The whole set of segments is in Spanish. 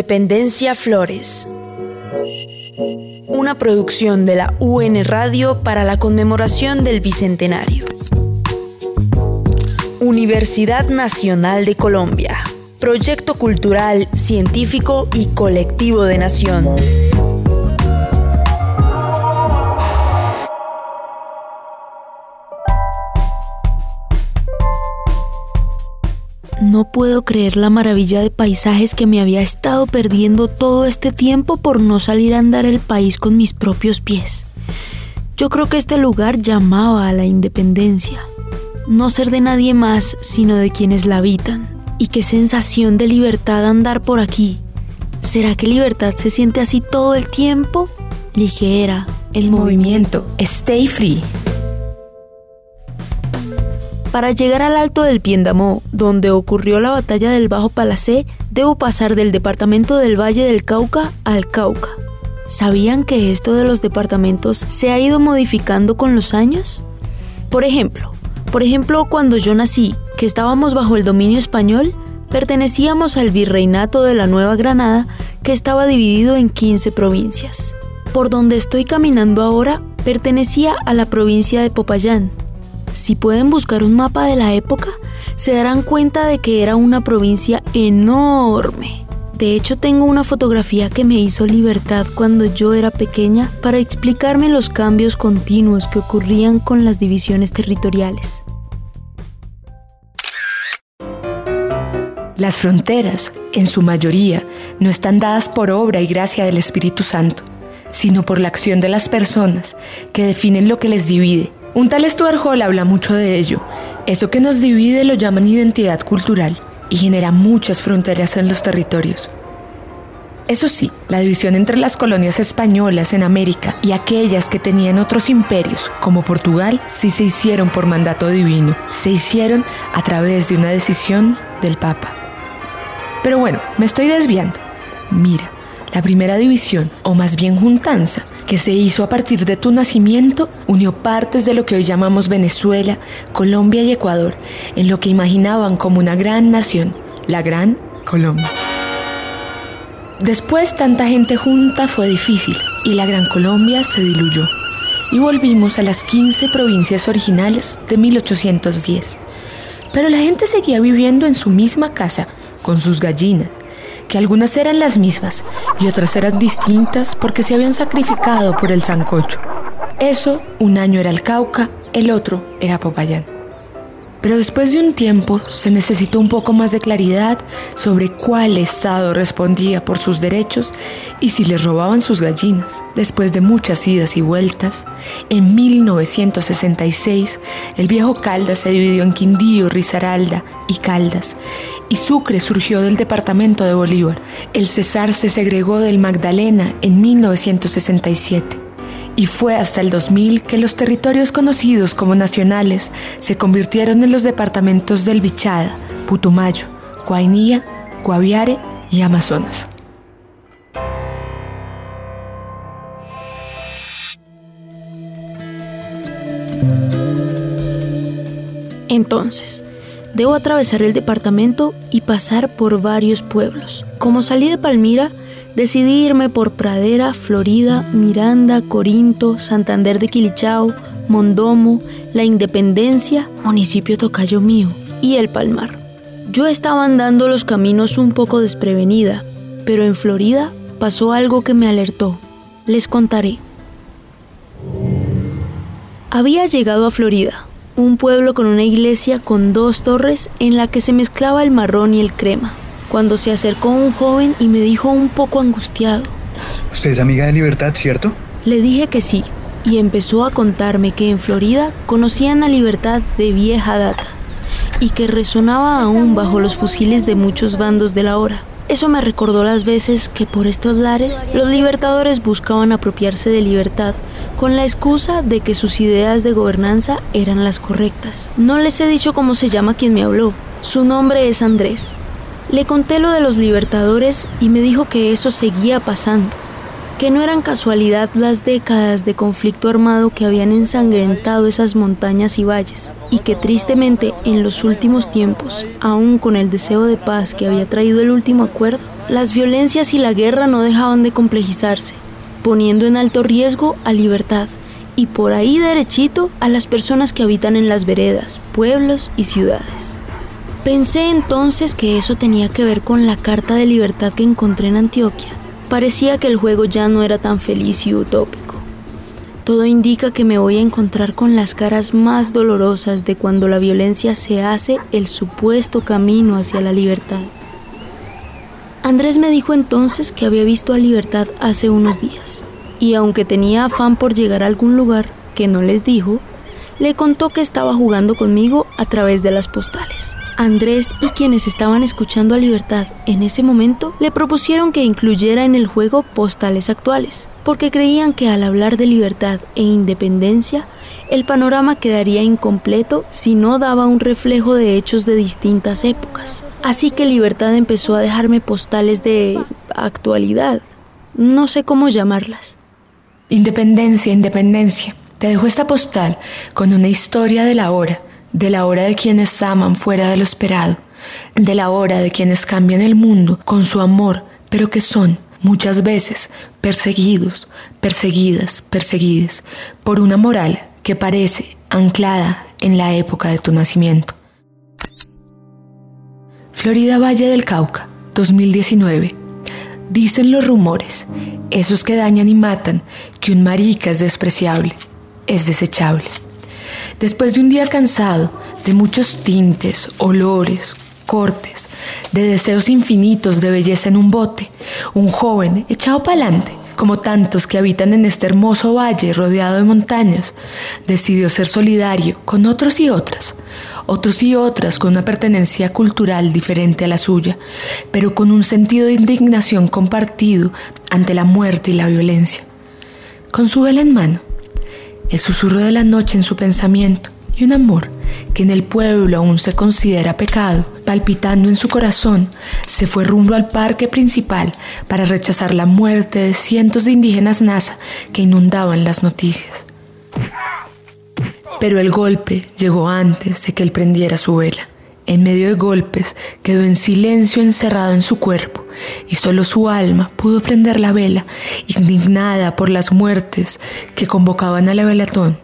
Independencia Flores. Una producción de la UN Radio para la conmemoración del Bicentenario. Universidad Nacional de Colombia. Proyecto cultural, científico y colectivo de nación. No puedo creer la maravilla de paisajes que me había estado perdiendo todo este tiempo por no salir a andar el país con mis propios pies. Yo creo que este lugar llamaba a la independencia. No ser de nadie más, sino de quienes la habitan. Y qué sensación de libertad andar por aquí. ¿Será que libertad se siente así todo el tiempo? Ligera, el movimiento. Stay free. Para llegar al alto del Piendamó, donde ocurrió la batalla del Bajo Palacé, debo pasar del departamento del Valle del Cauca al Cauca. ¿Sabían que esto de los departamentos se ha ido modificando con los años? Por ejemplo, por ejemplo, cuando yo nací, que estábamos bajo el dominio español, pertenecíamos al virreinato de la Nueva Granada, que estaba dividido en 15 provincias. Por donde estoy caminando ahora, pertenecía a la provincia de Popayán, si pueden buscar un mapa de la época, se darán cuenta de que era una provincia enorme. De hecho, tengo una fotografía que me hizo libertad cuando yo era pequeña para explicarme los cambios continuos que ocurrían con las divisiones territoriales. Las fronteras, en su mayoría, no están dadas por obra y gracia del Espíritu Santo, sino por la acción de las personas que definen lo que les divide un tal Stuart Hall habla mucho de ello. Eso que nos divide lo llaman identidad cultural y genera muchas fronteras en los territorios. Eso sí, la división entre las colonias españolas en América y aquellas que tenían otros imperios, como Portugal, sí se hicieron por mandato divino, se hicieron a través de una decisión del Papa. Pero bueno, me estoy desviando. Mira, la primera división, o más bien juntanza, que se hizo a partir de tu nacimiento, unió partes de lo que hoy llamamos Venezuela, Colombia y Ecuador, en lo que imaginaban como una gran nación, la Gran Colombia. Después tanta gente junta fue difícil y la Gran Colombia se diluyó y volvimos a las 15 provincias originales de 1810. Pero la gente seguía viviendo en su misma casa, con sus gallinas, que algunas eran las mismas y otras eran distintas porque se habían sacrificado por el sancocho. Eso, un año era el Cauca, el otro era Popayán. Pero después de un tiempo se necesitó un poco más de claridad sobre cuál estado respondía por sus derechos y si les robaban sus gallinas. Después de muchas idas y vueltas, en 1966 el viejo Caldas se dividió en Quindío, Risaralda y Caldas y Sucre surgió del departamento de Bolívar. El Cesar se segregó del Magdalena en 1967 y fue hasta el 2000 que los territorios conocidos como nacionales se convirtieron en los departamentos del Bichada, Putumayo, Guainía, Guaviare y Amazonas. Entonces, debo atravesar el departamento y pasar por varios pueblos. Como salí de Palmira, Decidí irme por Pradera, Florida, Miranda, Corinto, Santander de Quilichao, Mondomo, La Independencia, municipio tocayo mío, y El Palmar. Yo estaba andando los caminos un poco desprevenida, pero en Florida pasó algo que me alertó. Les contaré. Había llegado a Florida, un pueblo con una iglesia con dos torres en la que se mezclaba el marrón y el crema, cuando se acercó un joven y me dijo un poco angustiado. ¿Usted es amiga de Libertad, cierto? Le dije que sí, y empezó a contarme que en Florida conocían a Libertad de vieja data y que resonaba aún bajo los fusiles de muchos bandos de la hora. Eso me recordó las veces que por estos lares los libertadores buscaban apropiarse de libertad con la excusa de que sus ideas de gobernanza eran las correctas. No les he dicho cómo se llama quien me habló. Su nombre es Andrés. Le conté lo de los libertadores y me dijo que eso seguía pasando que no eran casualidad las décadas de conflicto armado que habían ensangrentado esas montañas y valles, y que tristemente en los últimos tiempos, aún con el deseo de paz que había traído el último acuerdo, las violencias y la guerra no dejaban de complejizarse, poniendo en alto riesgo a libertad y por ahí derechito a las personas que habitan en las veredas, pueblos y ciudades. Pensé entonces que eso tenía que ver con la carta de libertad que encontré en Antioquia Parecía que el juego ya no era tan feliz y utópico. Todo indica que me voy a encontrar con las caras más dolorosas de cuando la violencia se hace el supuesto camino hacia la libertad. Andrés me dijo entonces que había visto a Libertad hace unos días, y aunque tenía afán por llegar a algún lugar que no les dijo, le contó que estaba jugando conmigo a través de las postales. Andrés y quienes estaban escuchando a Libertad en ese momento le propusieron que incluyera en el juego postales actuales, porque creían que al hablar de libertad e independencia, el panorama quedaría incompleto si no daba un reflejo de hechos de distintas épocas. Así que Libertad empezó a dejarme postales de actualidad, no sé cómo llamarlas. Independencia, independencia. Te dejo esta postal con una historia de la hora de la hora de quienes aman fuera de lo esperado, de la hora de quienes cambian el mundo con su amor, pero que son muchas veces perseguidos, perseguidas, perseguidas por una moral que parece anclada en la época de tu nacimiento. Florida Valle del Cauca, 2019. Dicen los rumores, esos que dañan y matan, que un marica es despreciable, es desechable. Después de un día cansado, de muchos tintes, olores, cortes, de deseos infinitos de belleza en un bote, un joven echado para adelante, como tantos que habitan en este hermoso valle rodeado de montañas, decidió ser solidario con otros y otras, otros y otras con una pertenencia cultural diferente a la suya, pero con un sentido de indignación compartido ante la muerte y la violencia. Con su vela en mano, el susurro de la noche en su pensamiento y un amor que en el pueblo aún se considera pecado, palpitando en su corazón, se fue rumbo al parque principal para rechazar la muerte de cientos de indígenas NASA que inundaban las noticias. Pero el golpe llegó antes de que él prendiera su vela. En medio de golpes quedó en silencio encerrado en su cuerpo y solo su alma pudo prender la vela, indignada por las muertes que convocaban a la velatón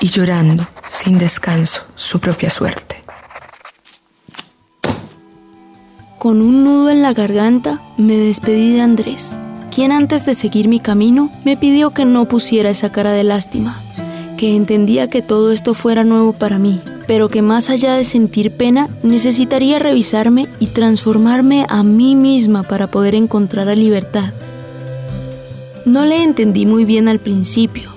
y llorando sin descanso su propia suerte. Con un nudo en la garganta me despedí de Andrés, quien antes de seguir mi camino me pidió que no pusiera esa cara de lástima, que entendía que todo esto fuera nuevo para mí pero que más allá de sentir pena, necesitaría revisarme y transformarme a mí misma para poder encontrar la libertad. No le entendí muy bien al principio,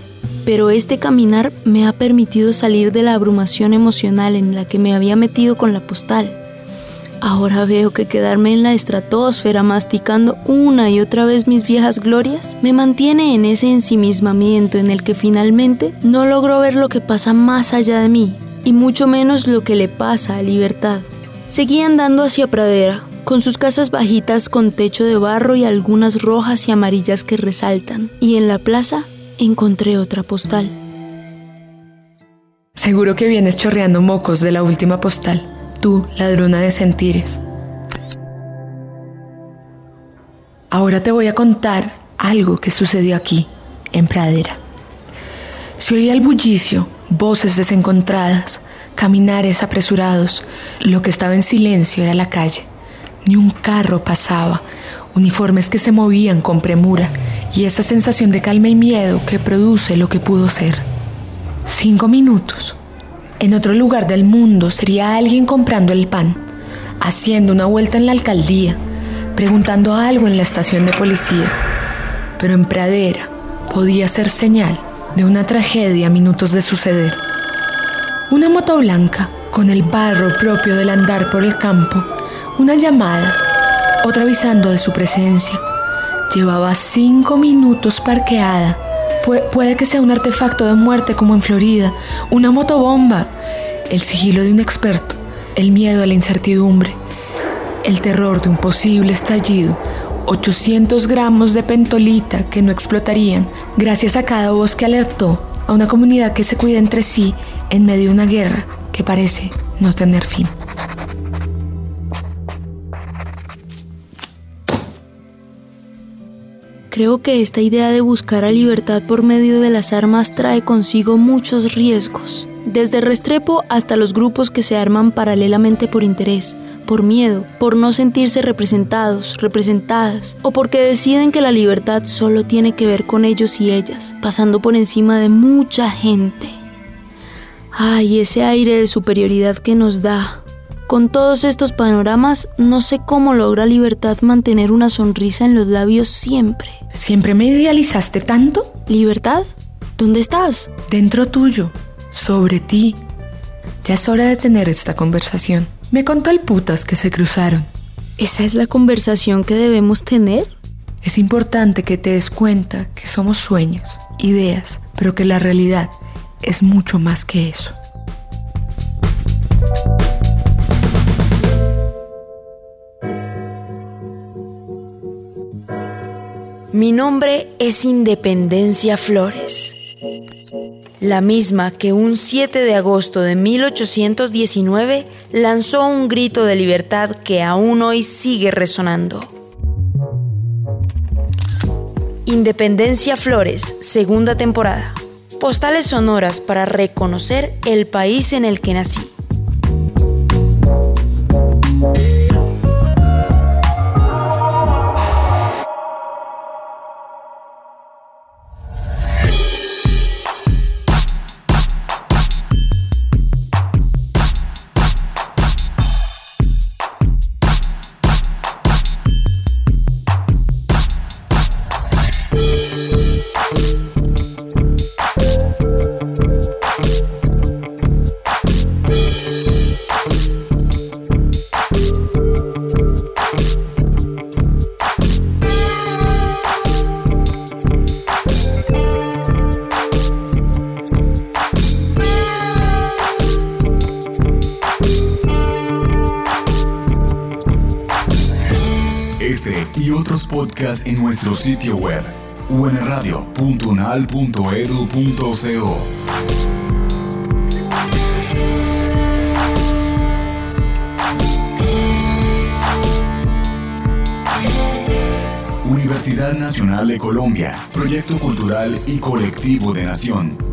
pero este caminar me ha permitido salir de la abrumación emocional en la que me había metido con la postal. Ahora veo que quedarme en la estratosfera masticando una y otra vez mis viejas glorias me mantiene en ese ensimismamiento en el que finalmente no logro ver lo que pasa más allá de mí, y mucho menos lo que le pasa a Libertad. Seguí andando hacia Pradera, con sus casas bajitas con techo de barro y algunas rojas y amarillas que resaltan, y en la plaza encontré otra postal. Seguro que vienes chorreando mocos de la última postal, tú, ladrona de sentires. Ahora te voy a contar algo que sucedió aquí, en Pradera. Se oía el bullicio, voces desencontradas, Caminares apresurados. Lo que estaba en silencio era la calle. Ni un carro pasaba. Uniformes que se movían con premura y esa sensación de calma y miedo que produce lo que pudo ser. Cinco minutos. En otro lugar del mundo sería alguien comprando el pan, haciendo una vuelta en la alcaldía, preguntando algo en la estación de policía. Pero en Pradera podía ser señal de una tragedia a minutos de suceder. Una moto blanca, con el barro propio del andar por el campo, una llamada, otra avisando de su presencia. Llevaba cinco minutos parqueada. Puede que sea un artefacto de muerte como en Florida, una motobomba, el sigilo de un experto, el miedo a la incertidumbre, el terror de un posible estallido, 800 gramos de pentolita que no explotarían gracias a cada voz que alertó a una comunidad que se cuida entre sí en medio de una guerra que parece no tener fin. Creo que esta idea de buscar a libertad por medio de las armas trae consigo muchos riesgos, desde Restrepo hasta los grupos que se arman paralelamente por interés, por miedo, por no sentirse representados, representadas, o porque deciden que la libertad solo tiene que ver con ellos y ellas, pasando por encima de mucha gente. Ay, ese aire de superioridad que nos da. Con todos estos panoramas, no sé cómo logra libertad mantener una sonrisa en los labios siempre. ¿Siempre me idealizaste tanto? ¿Libertad? ¿Dónde estás? Dentro tuyo, sobre ti. Ya es hora de tener esta conversación. Me contó el putas que se cruzaron. ¿Esa es la conversación que debemos tener? Es importante que te des cuenta que somos sueños, ideas, pero que la realidad es mucho más que eso. Mi nombre es Independencia Flores, la misma que un 7 de agosto de 1819 lanzó un grito de libertad que aún hoy sigue resonando. Independencia Flores, segunda temporada postales sonoras para reconocer el país en el que nací. Nuestro sitio web unradio.unal.edu.co. Universidad Nacional de Colombia, Proyecto Cultural y Colectivo de Nación.